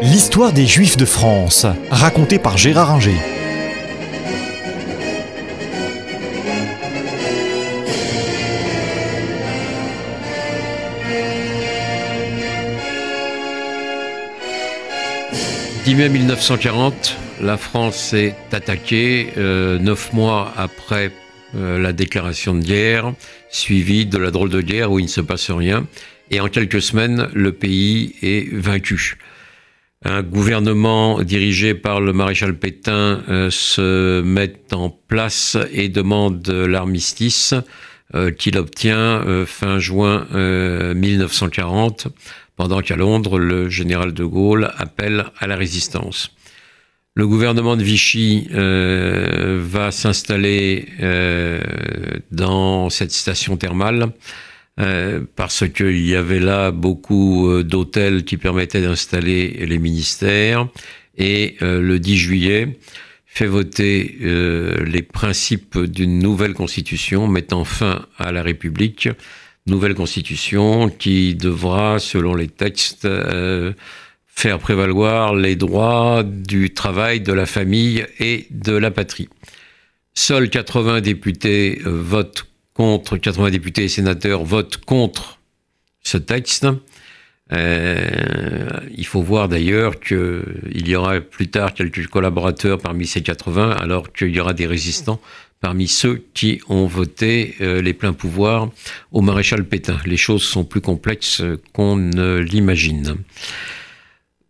L'histoire des Juifs de France, racontée par Gérard Inger. « 10 mai 1940, la France est attaquée euh, neuf mois après euh, la déclaration de guerre, suivie de la drôle de guerre où il ne se passe rien. Et en quelques semaines, le pays est vaincu. Un gouvernement dirigé par le maréchal Pétain euh, se met en place et demande l'armistice euh, qu'il obtient fin juin 1940, pendant qu'à Londres, le général de Gaulle appelle à la résistance. Le gouvernement de Vichy euh, va s'installer euh, dans cette station thermale euh, parce qu'il y avait là beaucoup d'hôtels qui permettaient d'installer les ministères. Et le 10 juillet, fait voter les principes d'une nouvelle constitution mettant fin à la République. Nouvelle constitution qui devra, selon les textes, faire prévaloir les droits du travail, de la famille et de la patrie. Seuls 80 députés euh, votent contre, 80 députés et sénateurs votent contre ce texte. Euh, il faut voir d'ailleurs qu'il y aura plus tard quelques collaborateurs parmi ces 80, alors qu'il y aura des résistants parmi ceux qui ont voté euh, les pleins pouvoirs au maréchal Pétain. Les choses sont plus complexes qu'on ne l'imagine.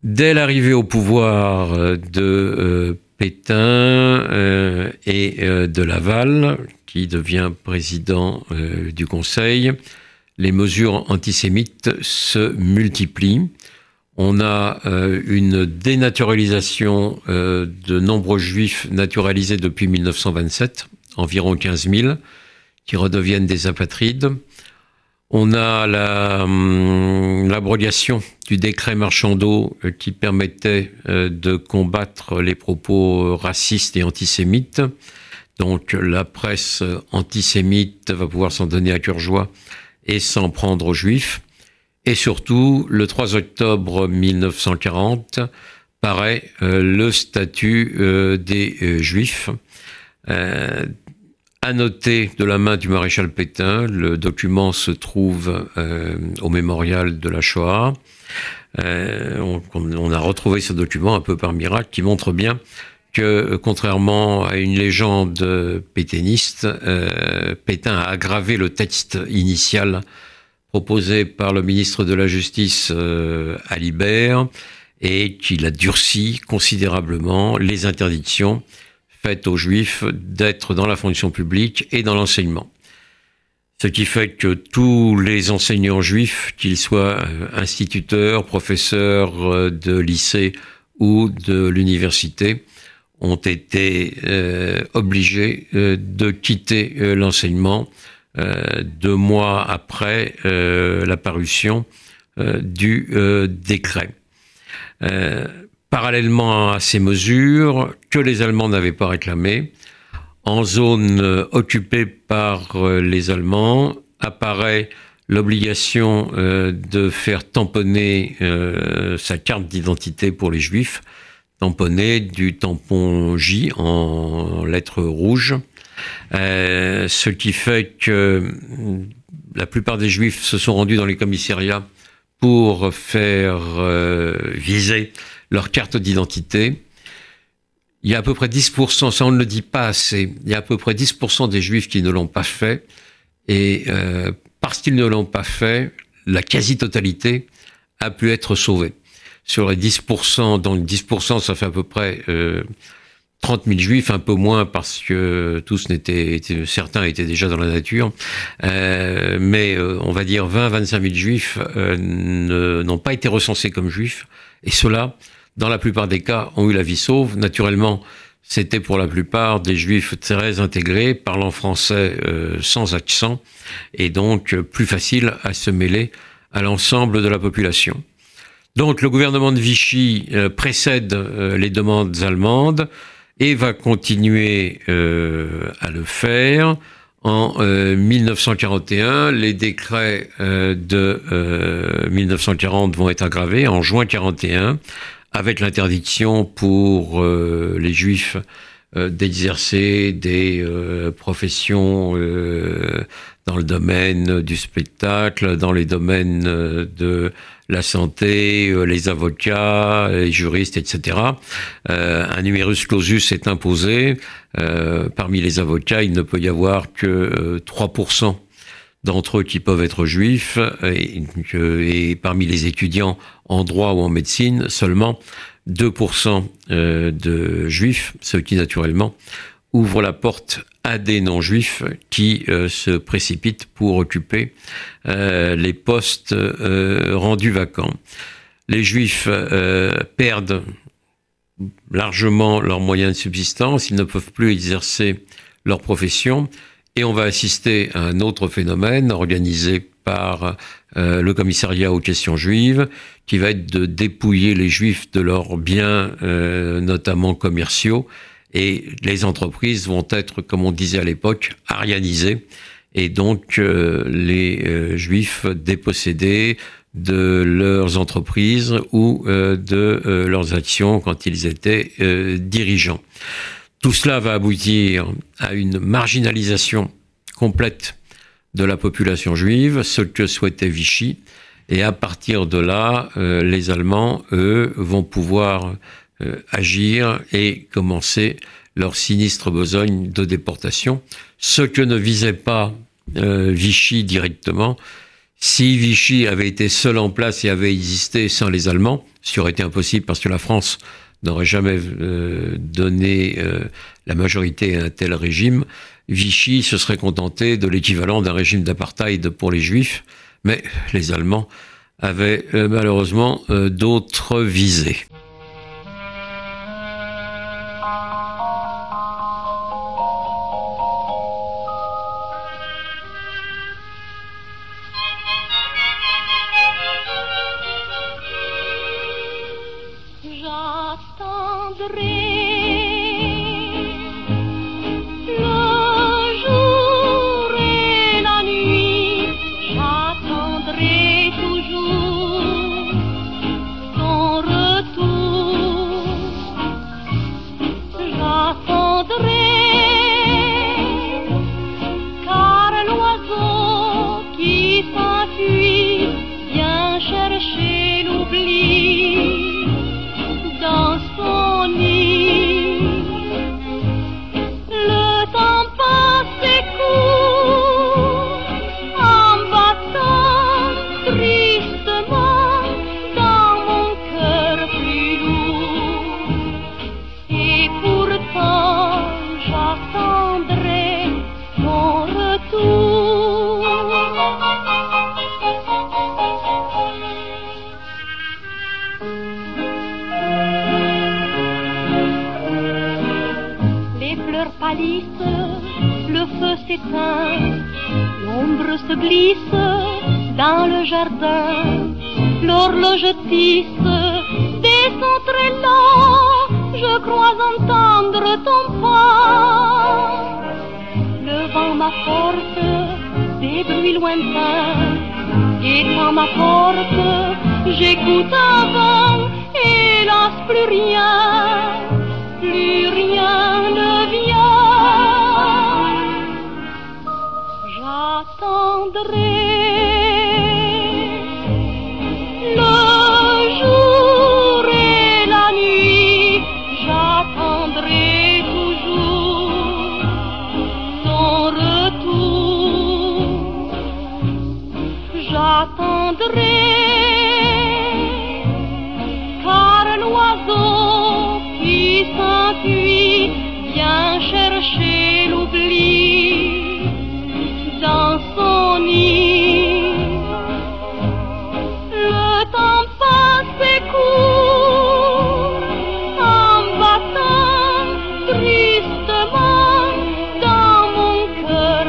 Dès l'arrivée au pouvoir de euh, Pétain euh, et de Laval, qui devient président du Conseil, les mesures antisémites se multiplient. On a une dénaturalisation de nombreux juifs naturalisés depuis 1927, environ 15 000, qui redeviennent des apatrides. On a hum, l'abrogation du décret Marchandeau euh, qui permettait euh, de combattre les propos racistes et antisémites. Donc la presse antisémite va pouvoir s'en donner à cœur joie et s'en prendre aux juifs. Et surtout, le 3 octobre 1940, paraît euh, le statut des juifs annoté de la main du maréchal Pétain. Le document se trouve euh, au mémorial de la Shoah. Euh, on, a retrouvé ce document un peu par miracle qui montre bien que, contrairement à une légende pétainiste, euh, Pétain a aggravé le texte initial proposé par le ministre de la Justice Alibert et qu'il a durci considérablement les interdictions aux juifs d'être dans la fonction publique et dans l'enseignement. Ce qui fait que tous les enseignants juifs, qu'ils soient euh, instituteurs, professeurs euh, de lycée ou de l'université, ont été euh, obligés de quitter l'enseignement deux mois après la parution du décret. Parallèlement à ces mesures, que les Allemands n'avaient pas réclamées, en zone euh, occupée par euh, les Allemands, apparaît l'obligation euh, de faire tamponner sa carte d'identité pour les Juifs, tamponner du tampon J en lettres rouges, ce qui fait que la plupart des Juifs se sont rendus dans les commissariats pour faire viser leur carte d'identité. Il y a à peu près 10%, ça on ne le dit pas assez, il y a à peu près 10% des juifs qui ne l'ont pas fait. Et euh, parce qu'ils ne l'ont pas fait, la quasi-totalité a pu être sauvée. Sur les 10%, donc 10%, ça fait à peu près euh, 30 000 juifs, un peu moins parce que tous n'étaient, certains étaient déjà dans la nature, euh, mais euh, on va dire 20-25 000 juifs euh, n'ont pas été recensés comme juifs, et cela dans la plupart des cas, ont eu la vie sauve. Naturellement, c'était pour la plupart des juifs très intégrés, parlant français euh, sans accent, et donc euh, plus facile à se mêler à l'ensemble de la population. Donc le gouvernement de Vichy euh, précède les demandes allemandes et va continuer à le faire. En 1941, les décrets de 1940 vont être aggravés. En juin 41, avec l'interdiction pour les juifs d'exercer des professions dans le domaine du spectacle, dans les domaines de la santé, euh, les avocats, les juristes, etc. Euh, un numerus clausus est imposé. Euh, parmi les avocats, il ne peut y avoir que 3% d'entre eux qui peuvent être juifs, et, parmi les étudiants en droit ou en médecine, seulement 2% de juifs, ce qui naturellement ouvre la porte à des non-juifs qui euh, se précipitent pour occuper euh, les postes euh, rendus vacants. Les juifs perdent largement leurs moyens de subsistance, ils ne peuvent plus exercer leur profession, et on va assister à un autre phénomène organisé par le commissariat aux questions juives, qui va être de dépouiller les juifs de leurs biens, notamment commerciaux, et les entreprises vont être, comme on disait à l'époque, arianisées, et donc euh, les euh, juifs dépossédés de leurs entreprises ou euh, de leurs actions quand ils étaient dirigeants. Tout cela va aboutir à une marginalisation complète de la population juive, ce que souhaitait Vichy, et à partir de là, les Allemands, eux, vont pouvoir euh, agir et commencer leur sinistre besogne de déportation, ce que ne visait pas euh, Vichy directement. Si Vichy avait été seul en place et avait existé sans les Allemands, ce qui aurait été impossible parce que la France n'aurait jamais euh, donné la majorité à un tel régime, Vichy se serait contenté de l'équivalent d'un régime d'apartheid pour les Juifs, mais les Allemands avaient malheureusement d'autres visées. the rain. L'horloge tisse des sons très lents, je crois entendre ton pas. Devant ma porte, des bruits lointains, et quand ma porte, j'écoute avant, hélas plus rien, plus rien ne J'attendrai. dans mon cœur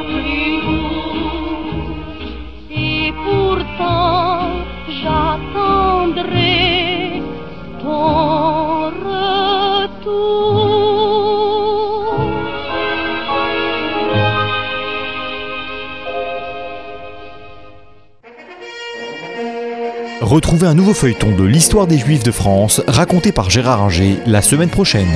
Retrouvez un nouveau feuilleton de l'histoire des Juifs de France raconté par Gérard Inger la semaine prochaine.